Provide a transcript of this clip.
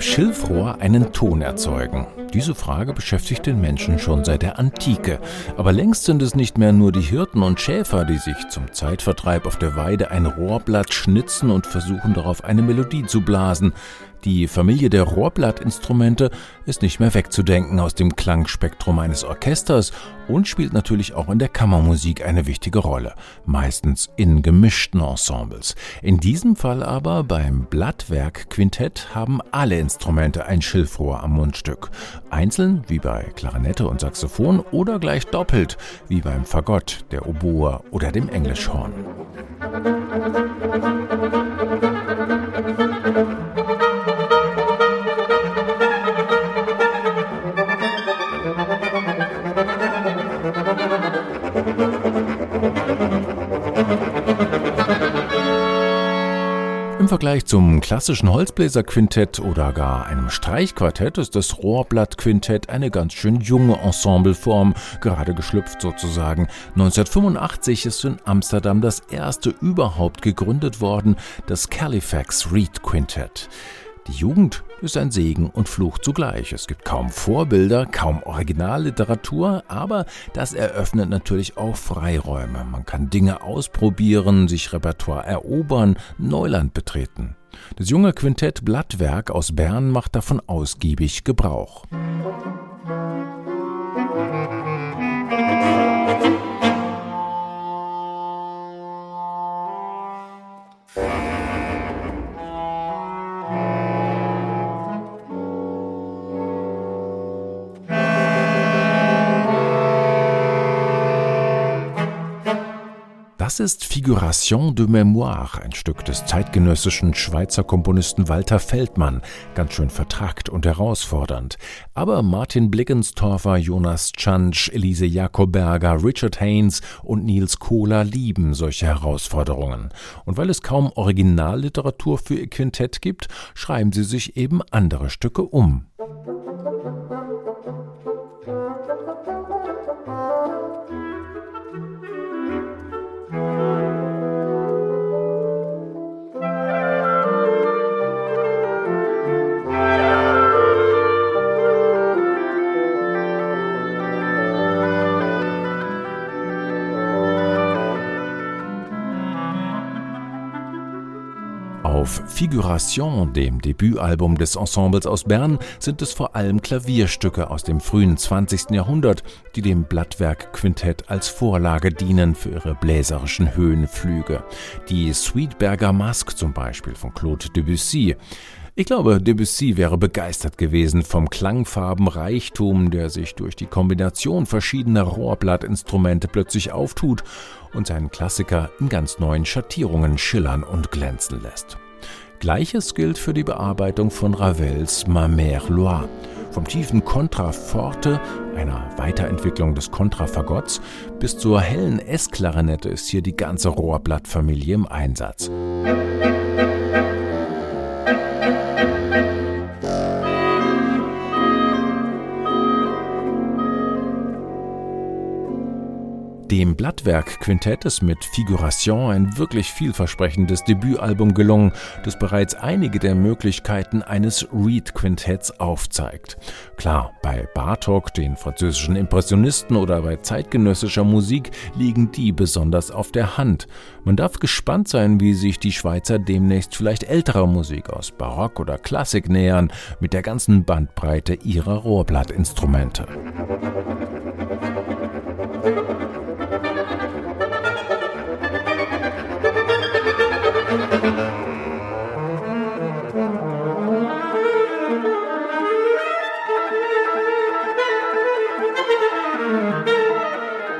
Schilfrohr einen Ton erzeugen? Diese Frage beschäftigt den Menschen schon seit der Antike. Aber längst sind es nicht mehr nur die Hirten und Schäfer, die sich zum Zeitvertreib auf der Weide ein Rohrblatt schnitzen und versuchen darauf eine Melodie zu blasen. Die Familie der Rohrblattinstrumente ist nicht mehr wegzudenken aus dem Klangspektrum eines Orchesters und spielt natürlich auch in der Kammermusik eine wichtige Rolle, meistens in gemischten Ensembles. In diesem Fall aber beim Blattwerk-Quintett haben alle Instrumente ein Schilfrohr am Mundstück. Einzeln, wie bei Klarinette und Saxophon, oder gleich doppelt, wie beim Fagott, der Oboe oder dem Englischhorn. Im Vergleich zum klassischen Holzbläserquintett oder gar einem Streichquartett ist das Rohrblattquintett eine ganz schön junge Ensembleform, gerade geschlüpft sozusagen. 1985 ist in Amsterdam das erste überhaupt gegründet worden, das Califax Reed Quintett. Die Jugend ist ein Segen und Fluch zugleich. Es gibt kaum Vorbilder, kaum Originalliteratur, aber das eröffnet natürlich auch Freiräume. Man kann Dinge ausprobieren, sich Repertoire erobern, Neuland betreten. Das junge Quintett Blattwerk aus Bern macht davon ausgiebig Gebrauch. Das ist Figuration de Mémoire, ein Stück des zeitgenössischen Schweizer Komponisten Walter Feldmann, ganz schön vertrackt und herausfordernd. Aber Martin Blickenstorfer, Jonas Tschantsch, Elise Jakoberger, Richard Haynes und Niels Kohler lieben solche Herausforderungen. Und weil es kaum Originalliteratur für ihr Quintett gibt, schreiben sie sich eben andere Stücke um. Auf Figuration, dem Debütalbum des Ensembles aus Bern, sind es vor allem Klavierstücke aus dem frühen 20. Jahrhundert, die dem Blattwerk-Quintett als Vorlage dienen für ihre bläserischen Höhenflüge. Die Sweetberger Masque zum Beispiel von Claude Debussy. Ich glaube, Debussy wäre begeistert gewesen vom Klangfarbenreichtum, der sich durch die Kombination verschiedener Rohrblattinstrumente plötzlich auftut und seinen Klassiker in ganz neuen Schattierungen schillern und glänzen lässt. Gleiches gilt für die Bearbeitung von Ravels Ma Mère Loire. Vom tiefen Kontraforte, einer Weiterentwicklung des Kontrafagotts, bis zur hellen S-Klarinette ist hier die ganze Rohrblattfamilie im Einsatz. Dem Blattwerk-Quintett ist mit Figuration ein wirklich vielversprechendes Debütalbum gelungen, das bereits einige der Möglichkeiten eines Reed-Quintetts aufzeigt. Klar, bei Bartok, den französischen Impressionisten oder bei zeitgenössischer Musik liegen die besonders auf der Hand. Man darf gespannt sein, wie sich die Schweizer demnächst vielleicht älterer Musik aus Barock oder Klassik nähern, mit der ganzen Bandbreite ihrer Rohrblattinstrumente.